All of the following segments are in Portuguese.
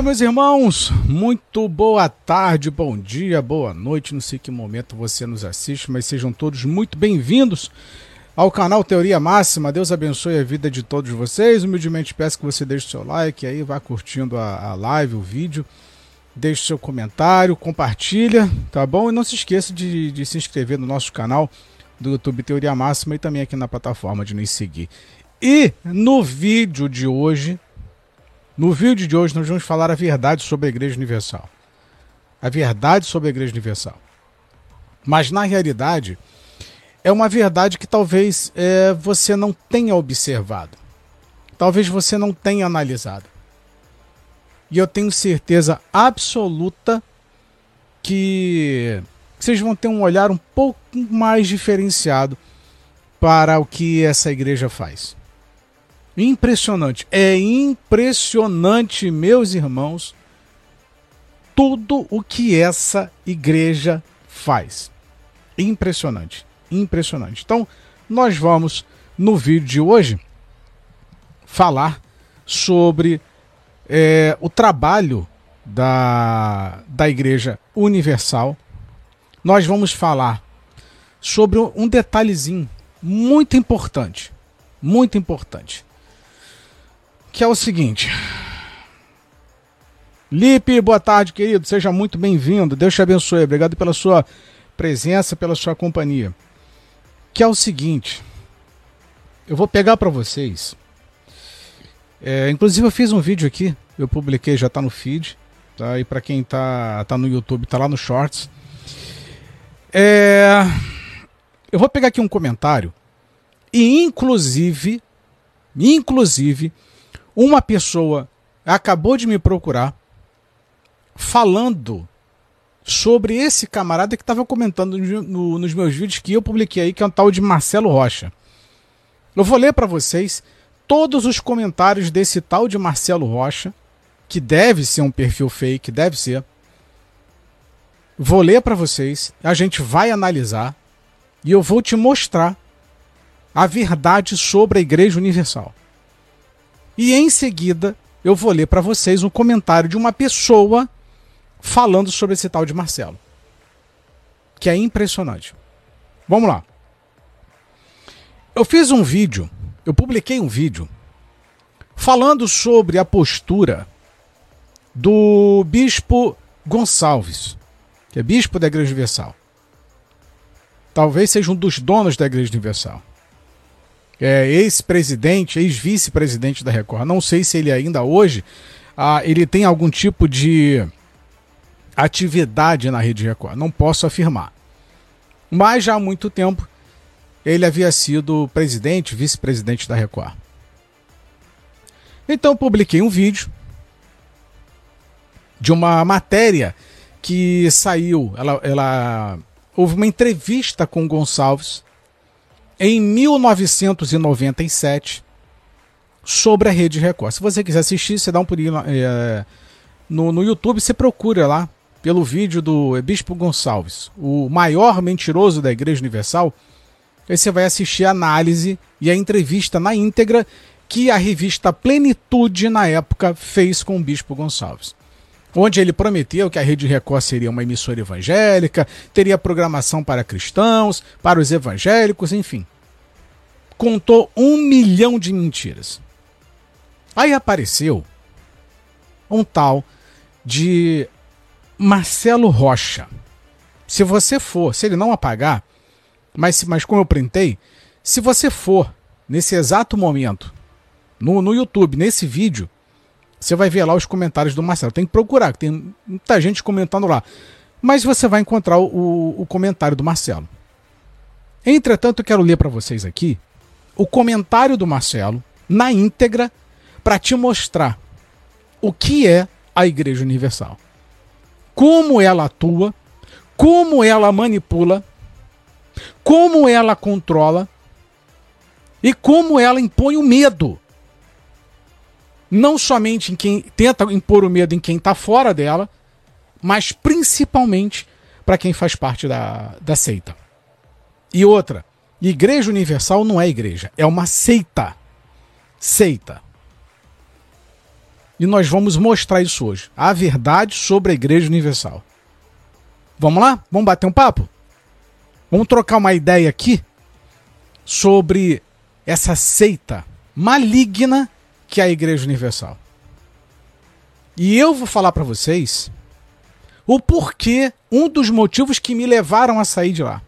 Olá, meus irmãos, muito boa tarde, bom dia, boa noite. Não sei que momento você nos assiste, mas sejam todos muito bem-vindos ao canal Teoria Máxima. Deus abençoe a vida de todos vocês. Humildemente peço que você deixe seu like aí, vá curtindo a, a live, o vídeo, deixe seu comentário, compartilha, tá bom? E não se esqueça de, de se inscrever no nosso canal do YouTube Teoria Máxima e também aqui na plataforma de nos seguir. E no vídeo de hoje, no vídeo de hoje nós vamos falar a verdade sobre a Igreja Universal. A verdade sobre a Igreja Universal. Mas na realidade, é uma verdade que talvez é, você não tenha observado. Talvez você não tenha analisado. E eu tenho certeza absoluta que vocês vão ter um olhar um pouco mais diferenciado para o que essa igreja faz. Impressionante. É impressionante, meus irmãos, tudo o que essa igreja faz. Impressionante. Impressionante. Então, nós vamos, no vídeo de hoje, falar sobre é, o trabalho da, da Igreja Universal. Nós vamos falar sobre um detalhezinho muito importante. Muito importante que é o seguinte. Lipe, boa tarde, querido. Seja muito bem-vindo. Deus te abençoe. Obrigado pela sua presença, pela sua companhia. Que é o seguinte. Eu vou pegar para vocês. É, inclusive eu fiz um vídeo aqui. Eu publiquei, já tá no feed. Tá? E para quem tá, tá no YouTube, tá lá no Shorts. É, eu vou pegar aqui um comentário. E inclusive, inclusive, uma pessoa acabou de me procurar falando sobre esse camarada que estava comentando no, no, nos meus vídeos que eu publiquei aí, que é um tal de Marcelo Rocha. Eu vou ler para vocês todos os comentários desse tal de Marcelo Rocha, que deve ser um perfil fake, deve ser. Vou ler para vocês, a gente vai analisar e eu vou te mostrar a verdade sobre a Igreja Universal. E em seguida eu vou ler para vocês um comentário de uma pessoa falando sobre esse tal de Marcelo. Que é impressionante. Vamos lá. Eu fiz um vídeo, eu publiquei um vídeo falando sobre a postura do bispo Gonçalves, que é bispo da Igreja Universal. Talvez seja um dos donos da Igreja Universal é, ex-presidente, ex-vice-presidente da Record. Não sei se ele ainda hoje ah, ele tem algum tipo de atividade na Rede Record. Não posso afirmar. Mas já há muito tempo ele havia sido presidente, vice-presidente da Record. Então publiquei um vídeo de uma matéria que saiu. Ela, ela houve uma entrevista com Gonçalves em 1997 sobre a Rede Record. Se você quiser assistir, você dá um pulinho é, no, no YouTube, você procura lá pelo vídeo do Bispo Gonçalves, o maior mentiroso da Igreja Universal. Aí você vai assistir a análise e a entrevista na íntegra que a revista Plenitude, na época, fez com o Bispo Gonçalves onde ele prometeu que a Rede Record seria uma emissora evangélica, teria programação para cristãos, para os evangélicos, enfim. Contou um milhão de mentiras. Aí apareceu um tal de Marcelo Rocha. Se você for, se ele não apagar, mas, mas como eu printei, se você for nesse exato momento no, no YouTube, nesse vídeo, você vai ver lá os comentários do Marcelo. Tem que procurar, tem muita gente comentando lá. Mas você vai encontrar o, o comentário do Marcelo. Entretanto, eu quero ler para vocês aqui o comentário do Marcelo na íntegra para te mostrar o que é a Igreja Universal. Como ela atua, como ela manipula, como ela controla e como ela impõe o medo não somente em quem tenta impor o medo em quem está fora dela, mas principalmente para quem faz parte da, da seita. E outra, Igreja Universal não é igreja, é uma seita. Seita. E nós vamos mostrar isso hoje. A verdade sobre a Igreja Universal. Vamos lá? Vamos bater um papo? Vamos trocar uma ideia aqui sobre essa seita maligna que a Igreja Universal. E eu vou falar para vocês o porquê, um dos motivos que me levaram a sair de lá.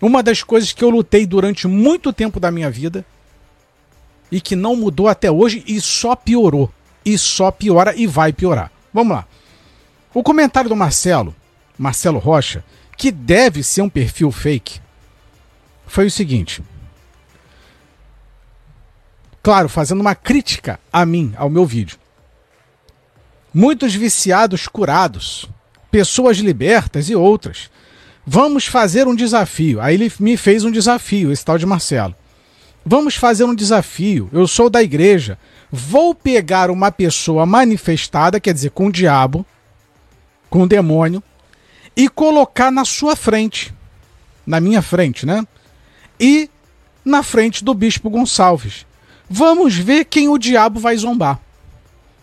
Uma das coisas que eu lutei durante muito tempo da minha vida e que não mudou até hoje e só piorou. E só piora e vai piorar. Vamos lá. O comentário do Marcelo, Marcelo Rocha, que deve ser um perfil fake, foi o seguinte. Claro, fazendo uma crítica a mim, ao meu vídeo. Muitos viciados curados, pessoas libertas e outras. Vamos fazer um desafio. Aí ele me fez um desafio, esse tal de Marcelo. Vamos fazer um desafio. Eu sou da igreja. Vou pegar uma pessoa manifestada, quer dizer, com o diabo, com o demônio, e colocar na sua frente. Na minha frente, né? E na frente do bispo Gonçalves. Vamos ver quem o diabo vai zombar.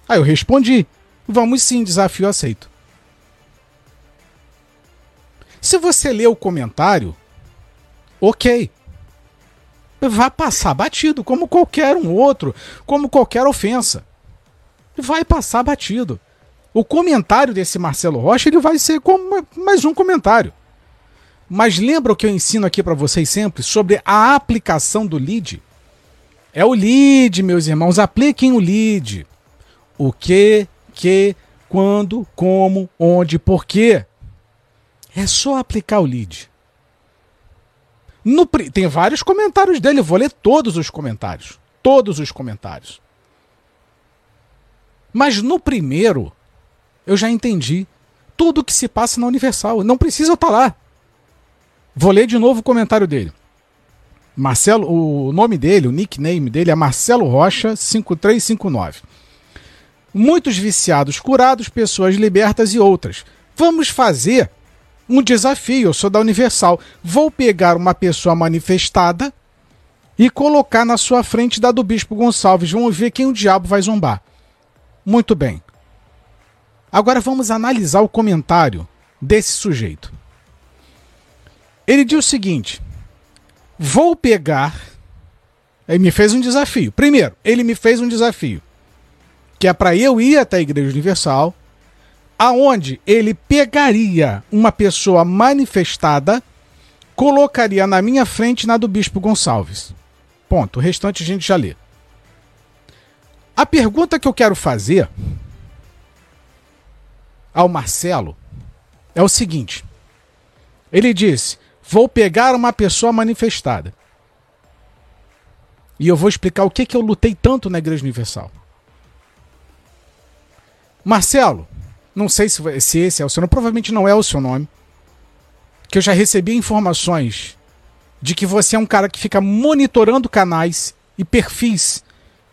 Aí eu respondi: Vamos sim, desafio aceito. Se você ler o comentário, ok. Vai passar batido, como qualquer um outro, como qualquer ofensa. Vai passar batido. O comentário desse Marcelo Rocha ele vai ser como mais um comentário. Mas lembra o que eu ensino aqui para vocês sempre sobre a aplicação do lead? É o lead, meus irmãos. Apliquem o lead. O que, que, quando, como, onde, por quê. É só aplicar o lead. No, tem vários comentários dele, vou ler todos os comentários. Todos os comentários. Mas no primeiro, eu já entendi tudo o que se passa na Universal. Não precisa estar lá. Vou ler de novo o comentário dele. Marcelo, o nome dele, o nickname dele é Marcelo Rocha 5359. Muitos viciados curados, pessoas libertas e outras. Vamos fazer um desafio. Eu sou da Universal. Vou pegar uma pessoa manifestada e colocar na sua frente da do Bispo Gonçalves. Vamos ver quem o diabo vai zombar. Muito bem. Agora vamos analisar o comentário desse sujeito. Ele diz o seguinte: Vou pegar. Ele me fez um desafio. Primeiro, ele me fez um desafio. Que é para eu ir até a Igreja Universal, aonde ele pegaria uma pessoa manifestada, colocaria na minha frente na do Bispo Gonçalves. Ponto. O restante a gente já lê. A pergunta que eu quero fazer ao Marcelo é o seguinte: ele disse Vou pegar uma pessoa manifestada. E eu vou explicar o que, que eu lutei tanto na Igreja Universal. Marcelo, não sei se, se esse é o seu nome, provavelmente não é o seu nome. Que eu já recebi informações de que você é um cara que fica monitorando canais e perfis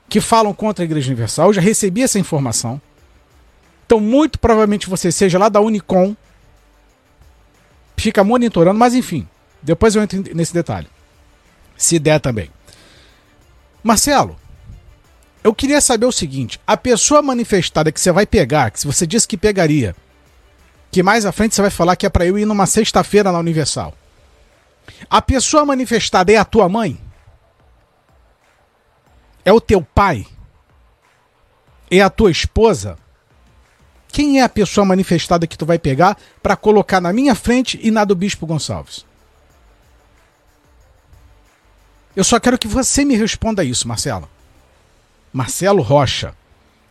que falam contra a Igreja Universal. Eu já recebi essa informação. Então, muito provavelmente você seja lá da Unicom, fica monitorando, mas enfim, depois eu entro nesse detalhe. Se der também. Marcelo, eu queria saber o seguinte: a pessoa manifestada que você vai pegar, que você disse que pegaria, que mais à frente você vai falar que é para eu ir numa sexta-feira na Universal. A pessoa manifestada é a tua mãe? É o teu pai? É a tua esposa? Quem é a pessoa manifestada que tu vai pegar para colocar na minha frente e na do Bispo Gonçalves? Eu só quero que você me responda isso, Marcelo. Marcelo Rocha.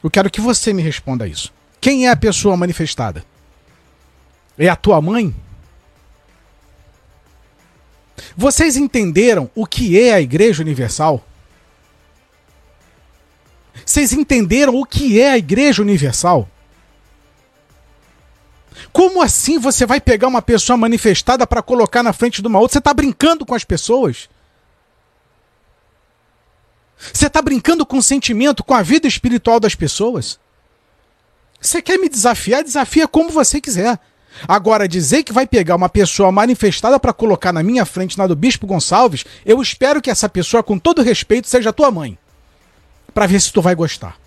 Eu quero que você me responda isso. Quem é a pessoa manifestada? É a tua mãe? Vocês entenderam o que é a Igreja Universal? Vocês entenderam o que é a Igreja Universal? Como assim você vai pegar uma pessoa manifestada para colocar na frente de uma outra? Você está brincando com as pessoas? Você está brincando com o sentimento, com a vida espiritual das pessoas? Você quer me desafiar? Desafia como você quiser. Agora, dizer que vai pegar uma pessoa manifestada para colocar na minha frente, na do Bispo Gonçalves, eu espero que essa pessoa, com todo respeito, seja tua mãe. Para ver se tu vai gostar.